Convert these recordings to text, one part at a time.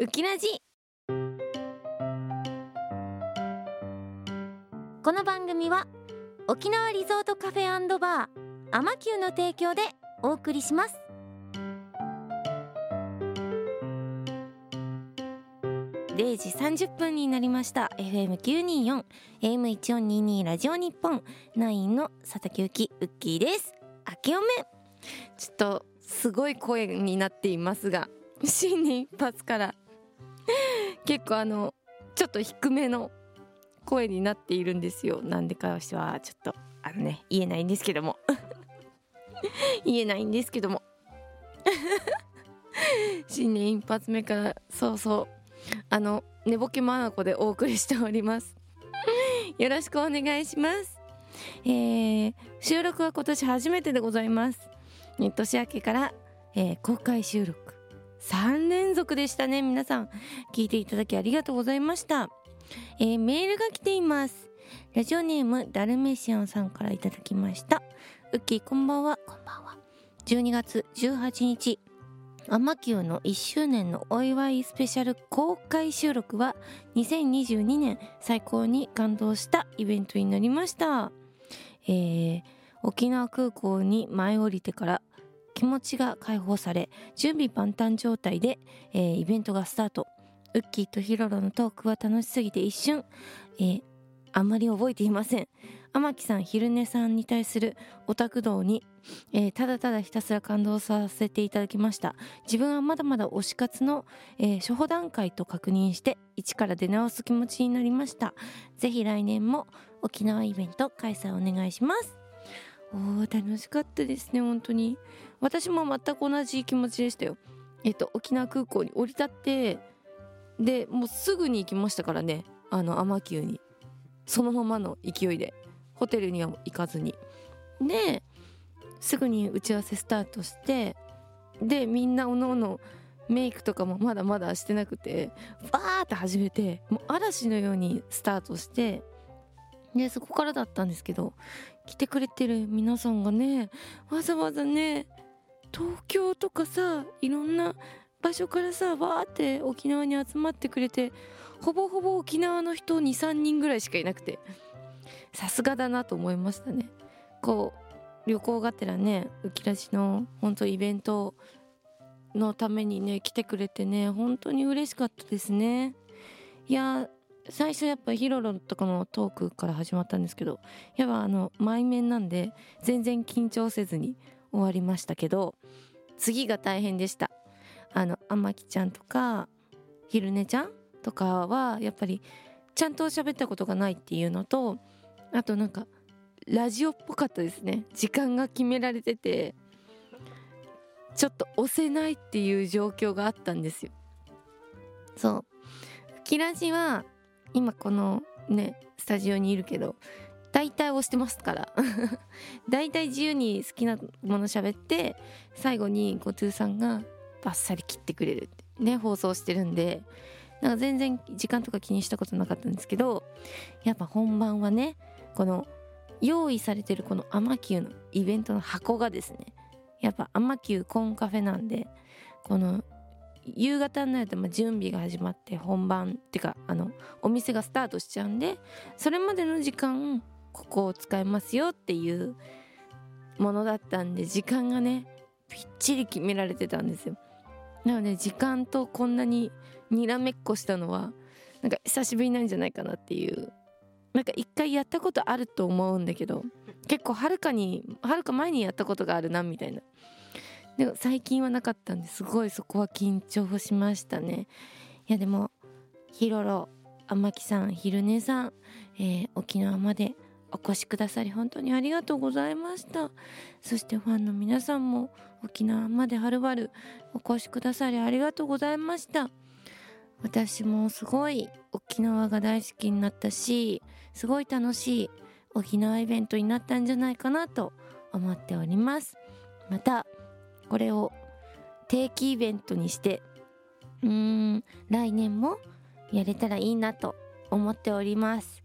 ウキラジこの番組は沖縄リゾートカフェバーアマキューの提供でお送りします。0時30分になりました。FM924 AM1422 ラジオ日本9の佐竹ゆきウッキーです。明けおめ。ちょっとすごい声になっていますが新年一発から。結構あのちょっと低めの声になっているんですよ。なんでかはちょっとあのね言えないんですけども。言えないんですけども。新年 一発目からそうそう。あの寝ぼけまなこでお送りしております。よろしくお願いします。えー、収録は今年初めてでございます。年明けから、えー、公開収録。3連続でしたね。皆さん聞いていただきありがとうございました、えー、メールが来ています。ラジオネームダルメシアンさんからいただきました。ウッキーこんばんは。こんばんは。12月18日アマキューの1周年のお祝いスペシャル公開収録は2022年最高に感動したイベントになりました、えー、沖縄空港に舞い降りてから気持ちが解放され準備万端状態で、えー、イベントがスタート。ウッキーとヒロロのトークは楽しすぎて一瞬、えー、あんまり覚えていません。天木さん昼寝さんに対するオタク道に、えー、ただただひたすら感動させていただきました。自分はまだまだ推し活の、えー、初歩段階と確認して一から出直す気持ちになりました。ぜひ来年も沖縄イベント開催お願いします。おー楽しかったですね本当に。私も全く同じ気持ちでしたよ。えっと沖縄空港に降り立ってでもうすぐに行きましたからねあの天球に。そのままの勢いで。ホテルには行かずに。ですぐに打ち合わせスタートしてでみんなおのおのメイクとかもまだまだしてなくてバーって始めてもう嵐のようにスタートしてでそこからだったんですけど来てくれてる皆さんがねわざわざね東京とかさいろんな場所からさわーって沖縄に集まってくれてほぼほぼ沖縄の人23人ぐらいしかいなくてさすがだなと思いましたね。こう旅行がてらね浮き出しの本当イベントのためにね来てくれてね本当に嬉しかったですね。いや最初やっぱヒロロとかのトークから始まったんですけどやっぱあの前面なんで全然緊張せずに終わりましたけど次が大変でした。あの天木ちゃんとか昼寝ちゃんとかはやっぱりちゃんと喋ったことがないっていうのとあとなんかラジオっぽかったですね。時間が決められててちょっと押せないっていう状況があったんですよ。そう。キラジは今このねスタジオにいるけど大体押してますから。大体自由に好きなもの喋って最後に後藤さんがバッサリ切ってくれるってね放送してるんでなんか全然時間とか気にしたことなかったんですけどやっぱ本番はねこの用意されてるこのアマキューのイベントの箱がですねやっぱアマキューコンカフェなんでこの夕方になるとま準備が始まって本番っていうかあのお店がスタートしちゃうんでそれまでの時間ここを使えますよっていうものだったんで時間がねぴっちり決められてたんですよ。なので時間とこんなににらめっこしたのはなんか久しぶりなんじゃないかなっていうなんか一回やったことあると思うんだけど結構はるかにはるか前にやったことがあるなみたいな。で最近はなかったんですごいそこは緊張しましたね。いやでもヒロロ天木さん昼寝さん、えー、沖縄までお越しくださり本当にありがとうございました。そしてファンの皆さんも沖縄まではるばるお越しくださりありがとうございました。私もすごい沖縄が大好きになったしすごい楽しい沖縄イベントになったんじゃないかなと思っております。またこれを定期イベントにしてうーん来年もやれたらいいなと思っております。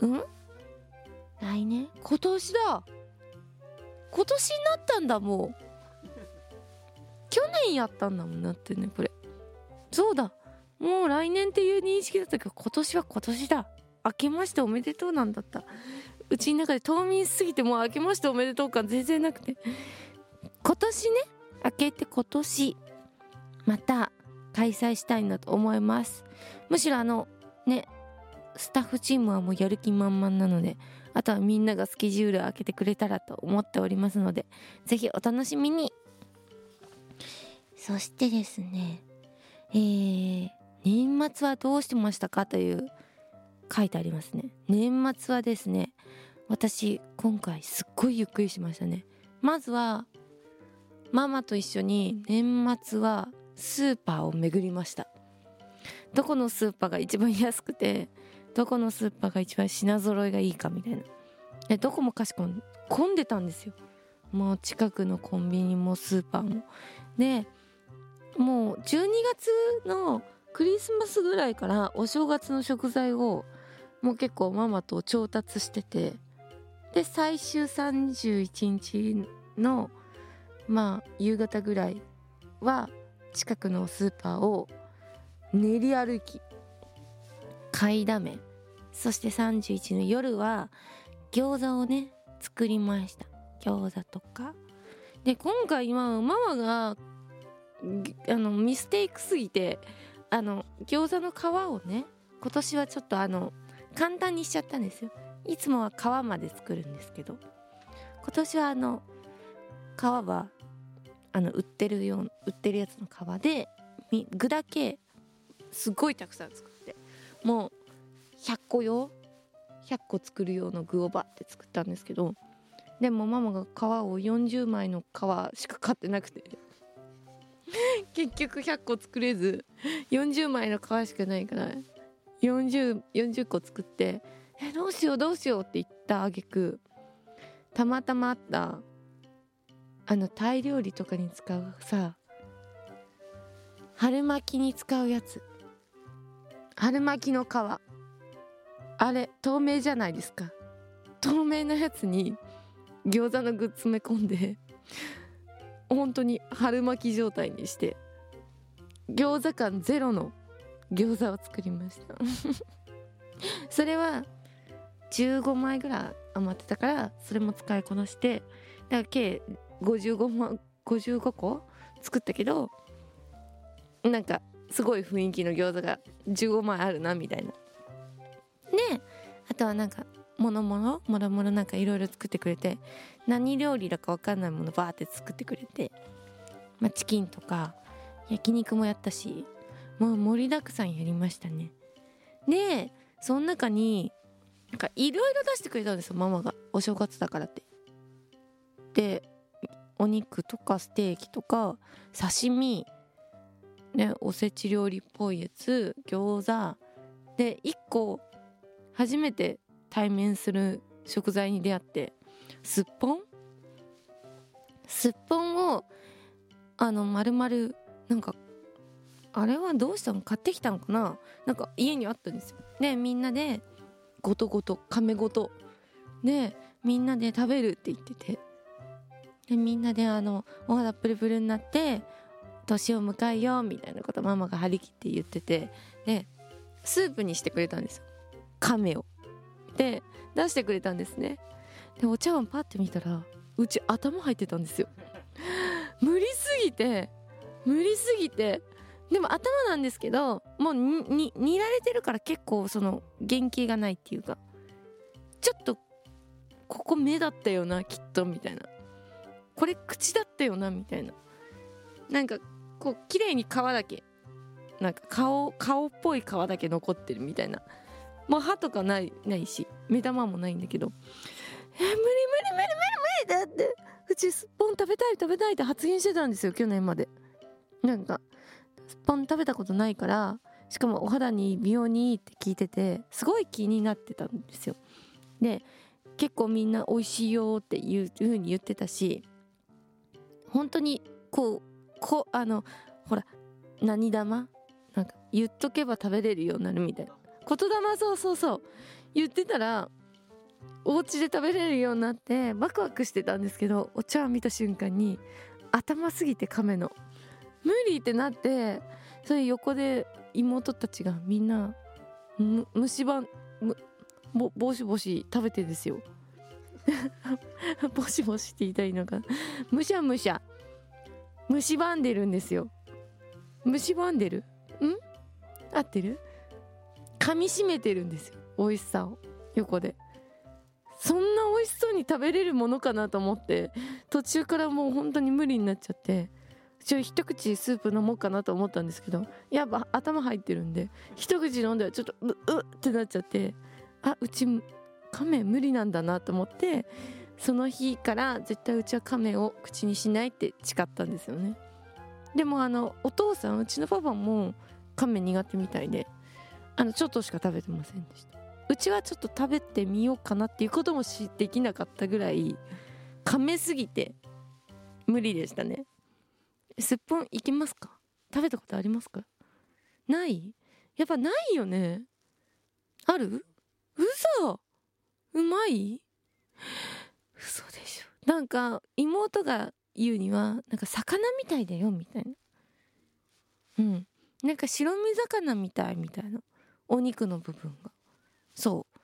うん？来年？今年だ。今年になったんだもう。去年やったんだもんなってねこれ。そうだ。もう来年っていう認識だったけど今年は今年だ。明けましておめでとうなんだった。うちの中で冬眠しすぎてもう明けましておめでとう感全然なくて。今年ね明けて今年また開催したいなと思います。むしろあのねスタッフチームはもうやる気満々なのであとはみんながスケジュールを開けてくれたらと思っておりますのでぜひお楽しみに。そしてですねえー、年末はどうしてましたかという書いてありますね。年末はですね私今回すっごいゆっくりしましたね。まずはママと一緒に年末はスーパーを巡りました。どこのスーパーが一番安くてどこのスーパーが一番品揃えがいいかみたいな。でどこもかしこも混んでたんですよ。もう近くのコンビニもスーパーも。でもう12月のクリスマスぐらいからお正月の食材をもう結構ママと調達しててで最終31日のまあ夕方ぐらいは近くのスーパーを練り歩き。買いだめそして31の夜は餃子をね作りました。餃子とか。で今回今ママがあのミステイクすぎてあの餃子の皮をね今年はちょっとあの簡単にしちゃったんですよ。いつもは皮まで作るんですけど。今年はあの皮はあの売ってるよう売ってるやつの皮で具だけすごいたくさん作ってもう100個用100個作る用の具をバって作ったんですけどでもママが皮を40枚の皮しか買ってなくて 結局100個作れず40枚の皮しかないから 40, 40個作って「えどうしようどうしよう」って言ったあげくたまたまあったあのタイ料理とかに使うさ春巻きに使うやつ。春巻きの皮。あれ透明じゃないですか。透明なやつに餃子の具詰め込んで本当に春巻き状態にして餃子感ゼロの餃子を作りました。それは15枚ぐらい余ってたからそれも使いこなしてだから計55枚55個作ったけどなんかすごい雰囲気の餃子が15枚あるなみたいな。であとはなんかものものもろもろなんかいろいろ作ってくれて何料理だか分かんないものバーって作ってくれて、まあ、チキンとか焼肉もやったしもう盛りだくさんやりましたね。でその中になんかいろいろ出してくれたんですよママが。お正月だからって。でお肉とかステーキとか刺身ねおせち料理っぽいやつ餃子。で1個初めて対面する食材に出会ってすっぽん？すっぽんをあの丸々なんかあれはどうしたの？買ってきたのかな？なんか家にあったんですよ。でみんなでごとごと亀ごと。でみんなで食べるって言ってて。でみんなであのお肌プルプルになって年を迎えようみたいなことママが張り切って言っててでスープにしてくれたんですよ。亀を。で出してくれたんですね。でお茶碗パッて見たらうち頭入ってたんですよ。無理すぎて無理すぎてでも頭なんですけどもうに煮られてるから結構その原型がないっていうかちょっとここ目だったよなきっとみたいな。これ口だったよなみたいな。なんかこう綺麗に皮だけなんか顔顔っぽい皮だけ残ってるみたいな。もう歯とかないないし目玉もないんだけど。え無理無理無理無理無理だって。うちスッポン食べたい食べたいって発言してたんですよ去年まで。なんかスッポン食べたことないからしかもお肌に美容にいいって聞いててすごい気になってたんですよ。で結構みんな美味しいよっていう風に言ってたし本当にこうこあのほら何玉？なんか言っとけば食べれるようになるみたいな。言霊？そうそうそう。言ってたらお家で食べれるようになってワクワクしてたんですけどお茶碗見た瞬間に頭すぎて亀の。無理ってなってそれ横で妹たちがみんなむ虫歯ぼぼしぼし食べてですよ。ぼしぼしって言いたいのかむしゃむしゃ。虫歯んでるんですよ。虫歯んでるん？合ってる？噛みしめてるんですよ美味しさを。横で。そんな美味しそうに食べれるものかなと思って途中からもう本当に無理になっちゃってちょ一口スープ飲もうかなと思ったんですけどやっぱ頭入ってるんで一口飲んではちょっとううってなっちゃってあうち亀無理なんだなと思ってその日から絶対うちは亀を口にしないって誓ったんですよね。でもあのお父さんうちのパパも亀苦手みたいであのちょっとしか食べてませんでした。うちはちょっと食べてみようかなっていうこともできなかったぐらい噛めすぎて無理でしたね。すっぽんいきますか？食べたことありますか？ない？やっぱないよね。ある？嘘！うまい？嘘でしょ。なんか妹が言うにはなんか魚みたいだよみたいな。うん。なんか白身魚みたいみたいな。お肉の部分が。そう。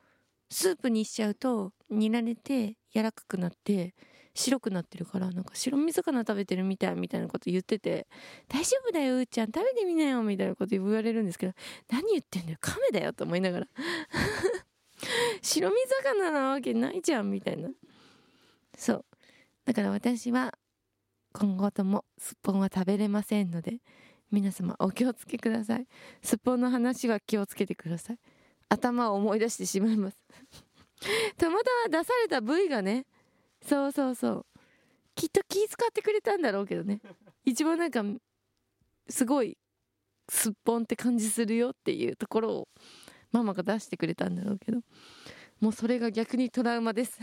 スープにしちゃうと煮られて柔らかくなって白くなってるからなんか白身魚食べてるみたいみたいなこと言ってて大丈夫だようーちゃん。食べてみなよみたいなこと言われるんですけど何言ってんだよ。亀だよと思いながら。白身魚なわけないじゃんみたいな。そう。だから私は今後ともすっぽんは食べれませんので皆様お気をつけください。すっぽんの話は気をつけてください。頭を思い出してしまいます。たまたま出された部位がねそうそうそう。きっと気遣ってくれたんだろうけどね。一番なんかすごいすっぽんって感じするよっていうところをママが出してくれたんだろうけどもうそれが逆にトラウマです。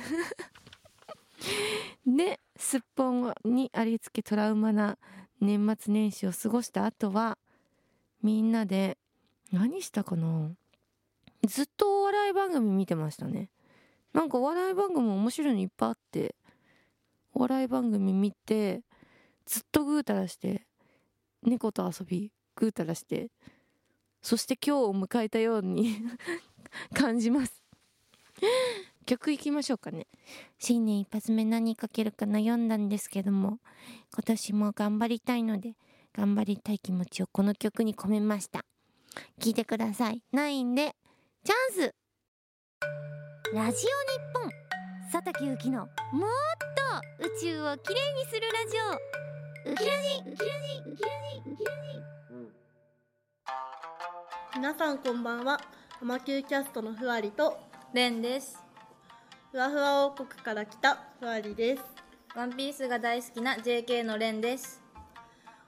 で すっぽんにありつけトラウマな年末年始を過ごした後はみんなで何したかな？ずっとお笑い番組見てましたね。なんかお笑い番組面白いのいっぱいあってお笑い番組見てずっとぐうたらして猫と遊びぐうたらしてそして今日を迎えたように 感じます。曲いきましょうかね。新年一発目何かけるか悩んだんですけども今年も頑張りたいので頑張りたい気持ちをこの曲に込めました。聞いてください。ないんでチャンス!ラジオ日本。佐竹ゆきのもっと宇宙をきれいにするラジオ。ウキラジウキラジウキラジウキラジ皆さんこんばんは。アマキューキャストのふわりとレンです。ふわふわ王国から来たふわりです。ワンピースが大好きな JK のレンです。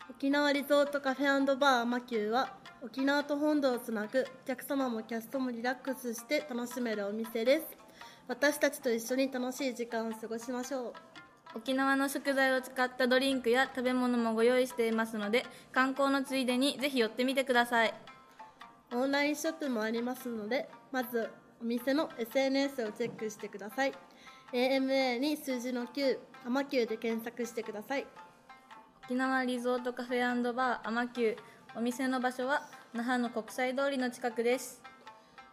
沖縄リゾートカフェバーアマキューは沖縄と本土をつなぐお客様もキャストもリラックスして楽しめるお店です。私たちと一緒に楽しい時間を過ごしましょう。沖縄の食材を使ったドリンクや食べ物もご用意していますので観光のついでにぜひ寄ってみてくださいオンラインショップもありますのでまずお店の SNS をチェックしてください。AMA に数字の9アマキューで検索してください。沖縄リゾートカフェバーアマキュー。お店の場所は那覇の国際通りの近くです。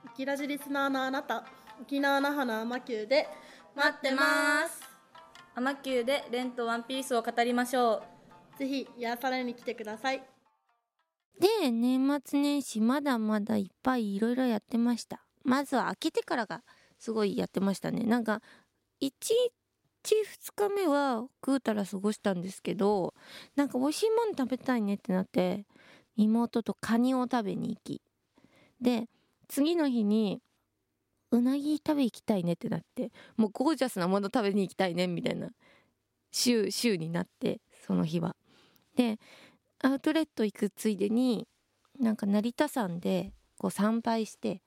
沖ラジリスナーのあなた沖縄那覇のアマキューで待ってます。アマキューでレンとワンピースを語りましょう。ぜひ癒されに来てくださいで年末年始まだまだいっぱいいろいろやってました。まずは開けてからがすごいやってましたね。なんか1日2日目は食うたら過ごしたんですけどなんか美味しいもの食べたいねってなって妹とカニを食べに行き。で次の日にうなぎ食べ行きたいねってなってもうゴージャスなもの食べに行きたいねみたいな週週になってその日は。でアウトレット行くついでになんか成田山でこう参拝して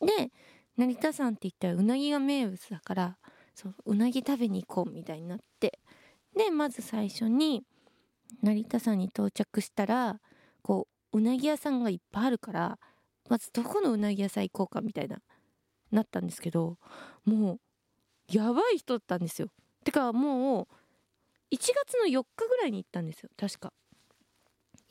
で成田山って言ったらうなぎが名物だからそううなぎ食べに行こうみたいになってでまず最初に成田山に到着したらこううなぎ屋さんがいっぱいあるからまずどこのうなぎ屋さん行こうかみたいななったんですけどもうやばい人だったんですよ。てかもう1月の4日ぐらいに行ったんですよ確か。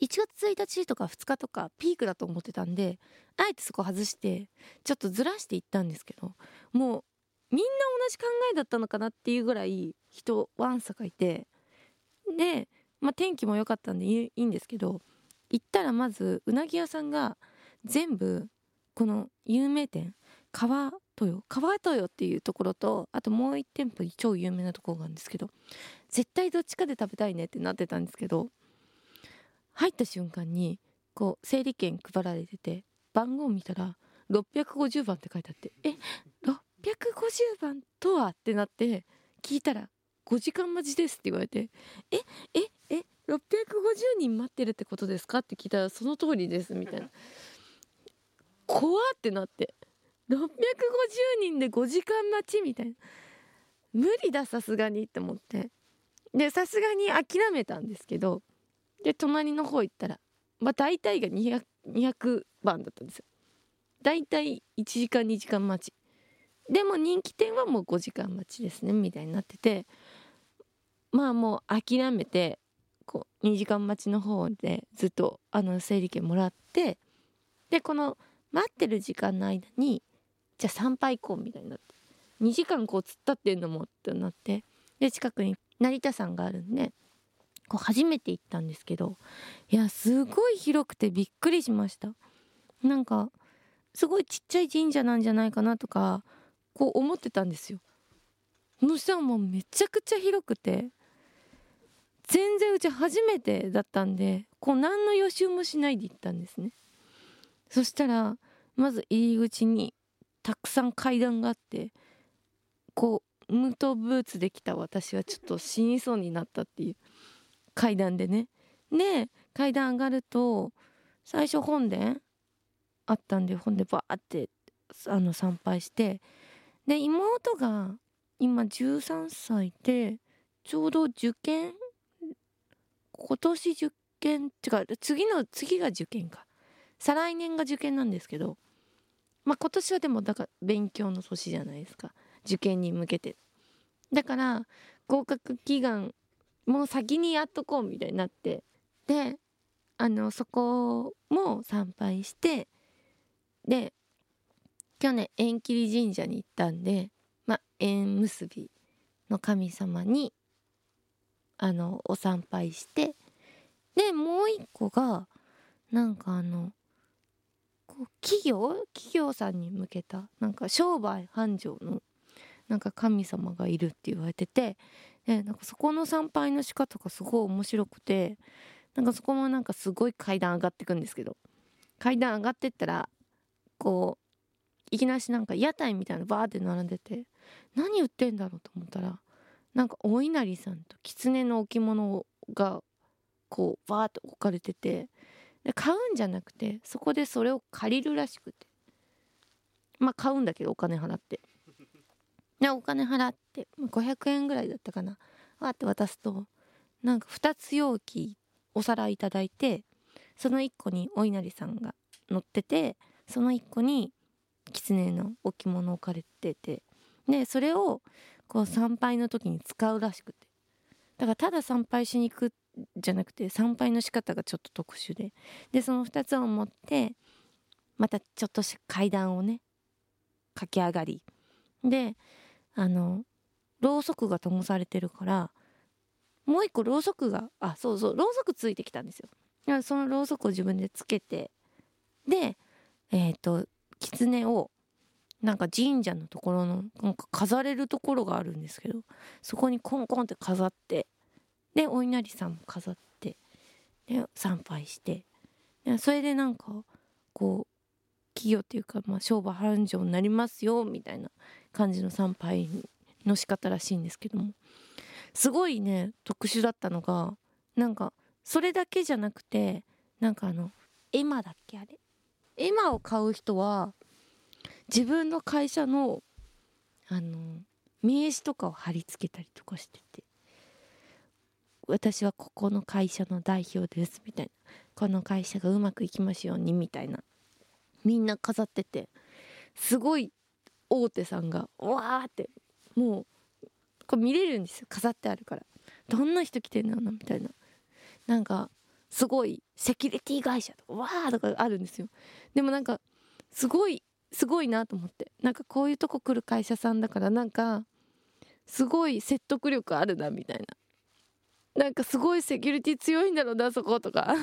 1月1日とか2日とかピークだと思ってたんであえてそこ外してちょっとずらしていったんですけどもうみんな同じ考えだったのかなっていうぐらい人わんさかいてで、まあ、天気も良かったんでいいんですけど行ったらまずうなぎ屋さんが全部この有名店川豊川豊っていうところとあともう一店舗に超有名なところがあるんですけど絶対どっちかで食べたいねってなってたんですけど入った瞬間にこう整理券配られてて番号見たら650番って書いてあってえ650番とは？ってなって聞いたら5時間待ちですって言われてえええ650人待ってるってことですか？って聞いたらその通りですみたいな。怖ってなって650人で5時間待ちみたいな。無理ださすがにって思って。でさすがに諦めたんですけどで隣の方行ったらまあ大体が 200, 200番だったんですよ。大体1時間2時間待ち。でも人気店はもう5時間待ちですねみたいになっててまあもう諦めてこう2時間待ちの方でずっとあの整理券もらってでこの待ってる時間の間にじゃあ参拝行こうみたいになって2時間こう突っ立ってんのもってなってで近くに成田山があるんでこう初めて行ったんですけどいやすごい広くてびっくりしました。なんかすごいちっちゃい神社なんじゃないかなとかこう思ってたんですよ。そしたらもうめちゃくちゃ広くて全然うち初めてだったんでこう何の予習もしないで行ったんですね。そしたらまず入り口にたくさん階段があってこうムートブーツできた私はちょっと死にそうになったっていう。階段でね。で階段上がると最初本殿あったんで本でバーってあの参拝して。で妹が今13歳でちょうど受験今年受験違う次の次が受験か。再来年が受験なんですけどまあ今年はでもだから勉強の年じゃないですか。受験に向けて。だから合格祈願もう先にやっとこうみたいになってであのそこも参拝してで去年縁切神社に行ったんでまあ縁結びの神様にあのお参拝してでもう一個がなんかあのこう企業？企業さんに向けたなんか商売繁盛のなんか神様がいるって言われててでなんかそこの参拝の仕方がすごい面白くてなんかそこもなんかすごい階段上がってくんですけど階段上がってったらこういきなしなんか屋台みたいなバーって並んでて何売ってんだろうと思ったらなんかお稲荷さんと狐の置物がこうバーって置かれててで買うんじゃなくてそこでそれを借りるらしくて。まあ買うんだけどお金払って。お金払って500円ぐらいだったかな。わって渡すとなんか2つ容器お皿いただいてその1個にお稲荷さんが乗っててその1個に狐の置物置かれててでそれをこう参拝の時に使うらしくて。だからただ参拝しに行くじゃなくて参拝の仕方がちょっと特殊で。でその2つを持ってまたちょっとし階段をね駆け上がり。であのろうそくが灯されてるからもう一個ろうそくがあそうそうろうそくついてきたんですよ。そのろうそくを自分でつけてでえっ、ー、と狐をなんか神社のところのなんか飾れるところがあるんですけどそこにコンコンって飾ってでお稲荷さんも飾ってで参拝してでそれでなんかこう企業っていうか、まあ、商売繁盛になりますよみたいな感じの参拝の仕方らしいんですけども。すごいね特殊だったのがなんかそれだけじゃなくてなんかあの絵馬だっけあれ？絵馬を買う人は自分の会社のあの名刺とかを貼り付けたりとかしてて私はここの会社の代表ですみたいな。この会社がうまくいきますようにみたいな。みんな飾っててすごい大手さんがわーってもうこれ見れるんですよ。飾ってあるから。どんな人来てんだろうなみたいな。なんかすごいセキュリティ会社とかわーとかあるんですよ。でもなんかすごいすごいなと思って。なんかこういうとこ来る会社さんだからなんかすごい説得力あるなみたいな。なんかすごいセキュリティ強いんだろうなそことか。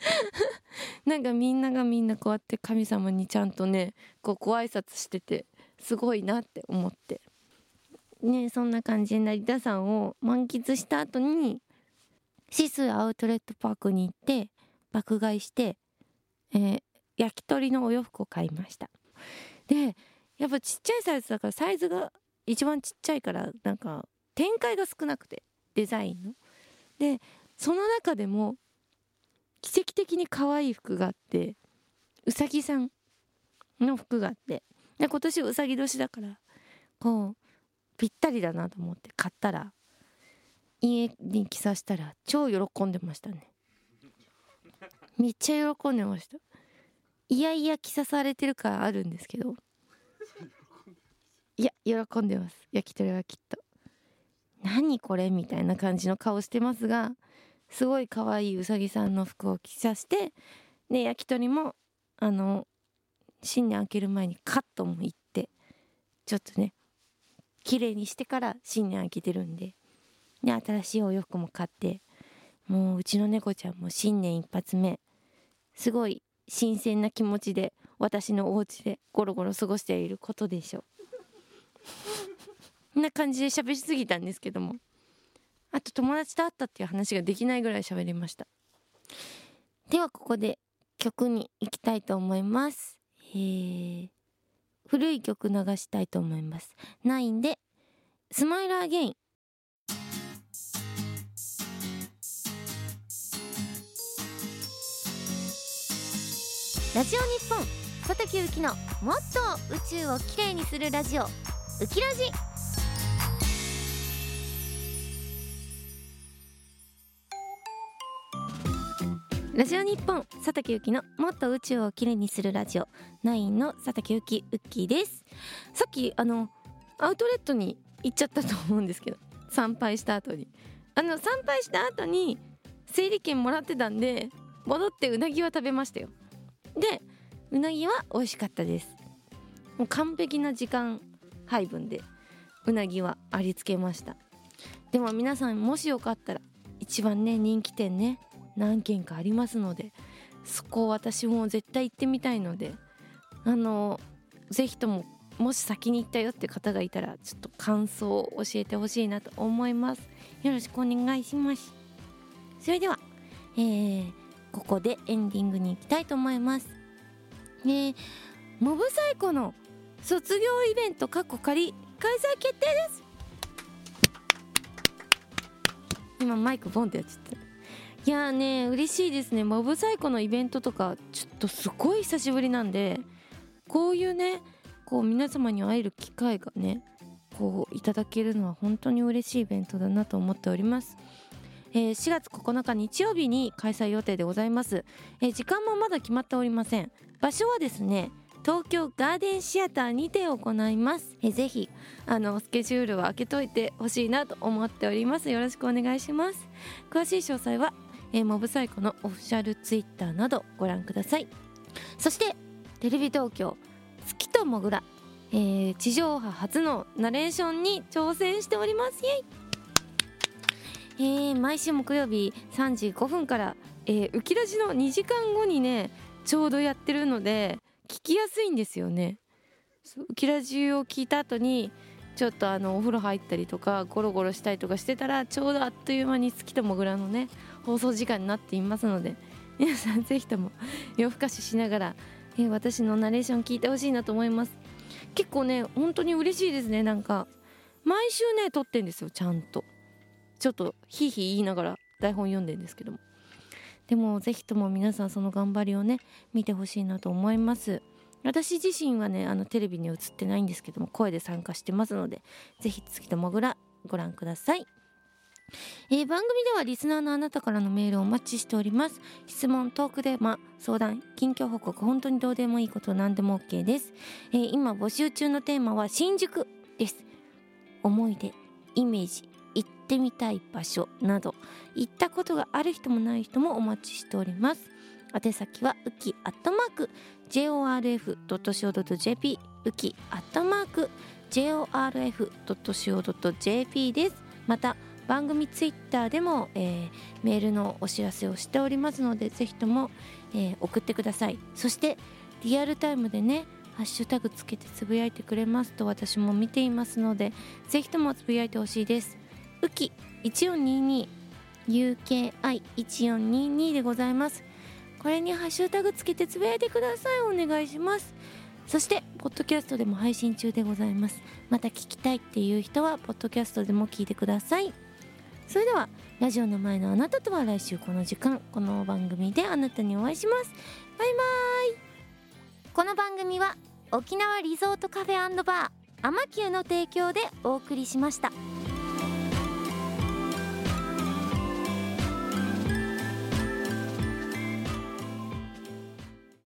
なんかみんながみんなこうやって神様にちゃんとねこうご挨拶しててすごいなって思って。ねそんな感じで成田山を満喫した後にシスアウトレットパークに行って爆買いして、えー焼き鳥のお洋服を買いました。でやっぱちっちゃいサイズだからサイズが一番ちっちゃいからなんか展開が少なくてデザインの。でその中でも奇跡的に可愛い服があってうさぎさんの服があってで今年うさぎ年だからこうぴったりだなと思って買ったら家に着させたら超喜んでましたね。めっちゃ喜んでました。いやいや着さされてる感あるんですけど いや喜んでます。焼き鳥はきっと。何これみたいな感じの顔してますがすごい可愛いうさぎさんの服を着させてで焼き鳥もあの新年明ける前にカットも行ってちょっとね綺麗にしてから新年明けてるんでで新しいお洋服も買ってもううちの猫ちゃんも新年一発目すごい新鮮な気持ちで私のお家でゴロゴロ過ごしていることでしょう。こんな感じで喋りすぎたんですけどもあと友達と会ったっていう話ができないぐらい喋りました。ではここで曲に行きたいと思います。えー、古い曲流したいと思います。9でスマイルアゲイン。ラジオ日本小竹ゆきのもっと宇宙をきれいにするラジオ。ウキラジ。ラジオ日本佐竹ゆきのもっと宇宙をきれいにするラジオ。9の佐竹ゆきウッキーです。さっきあのアウトレットに行っちゃったと思うんですけど。参拝した後に。あの参拝した後に整理券もらってたんで戻ってうなぎは食べましたよ。でうなぎは美味しかったです。もう完璧な時間配分でうなぎはありつけました。でも皆さんもしよかったら一番ね人気店ね。何軒かありますのでそこを私も絶対行ってみたいのであのぜひとももし先に行ったよって方がいたらちょっと感想を教えてほしいなと思います。よろしくお願いします。それでは、えー、ここでエンディングに行きたいと思います。えー、モブサイコの卒業イベント過去仮開催決定です。今マイクボンってやっちゃったいやーね嬉しいですね。モブサイコのイベントとかちょっとすごい久しぶりなんでこういうねこう皆様に会える機会がねこういただけるのは本当に嬉しいイベントだなと思っております。えー4月9日日曜日に開催予定でございます、えー時間もまだ決まっておりません。場所はですね東京ガーデンシアターにて行います、えーぜひあのスケジュールを開けといてほしいなと思っております。よろしくお願いします。詳しい詳細は、えーモブサイコのオフィシャルツイッターなどご覧ください。そしてテレビ東京月ともぐら、えー地上波初のナレーションに挑戦しております。イエイ。えー毎週木曜日3時5分から、えー、ウキラジの2時間後にねちょうどやってるので聞きやすいんですよね。そうウキラジを聞いた後にちょっとあのお風呂入ったりとかゴロゴロしたりとかしてたらちょうどあっという間に月ともぐらのね放送時間になっていますので 皆さんぜひとも夜更かししながら、えー私のナレーション聞いてほしいなと思います。結構ね本当に嬉しいですね。なんか毎週ね撮ってんですよちゃんと。ちょっとひいひい言いながら台本読んでんですけども。でもぜひとも皆さんその頑張りをね見てほしいなと思います。私自身はねあのテレビに映ってないんですけども声で参加してますのでぜひ月ともぐらご覧ください。えー番組ではリスナーのあなたからのメールをお待ちしております。質問トークテーマ相談近況報告本当にどうでもいいこと何でも OK です、えー今募集中のテーマは新宿です。思い出イメージ行ってみたい場所など。行ったことがある人もない人もお待ちしております。宛先はウキアットマーク JORF.CO.JP ウキアットマーク JORF.CO.JP です。また番組ツイッターでも、えーメールのお知らせをしておりますのでぜひとも、えー送ってください。そしてリアルタイムでねハッシュタグつけてつぶやいてくれますと私も見ていますのでぜひともつぶやいてほしいです。ウキ1422 UKI1422 でございます。これにハッシュタグつけてつぶやいてください。お願いします。そしてポッドキャストでも配信中でございます。また聞きたいっていう人はポッドキャストでも聞いてください。それではラジオの前のあなたとは来週この時間この番組であなたにお会いしますバイバイこの番組は沖縄リゾートカフェバーアマキューの提供でお送りしました。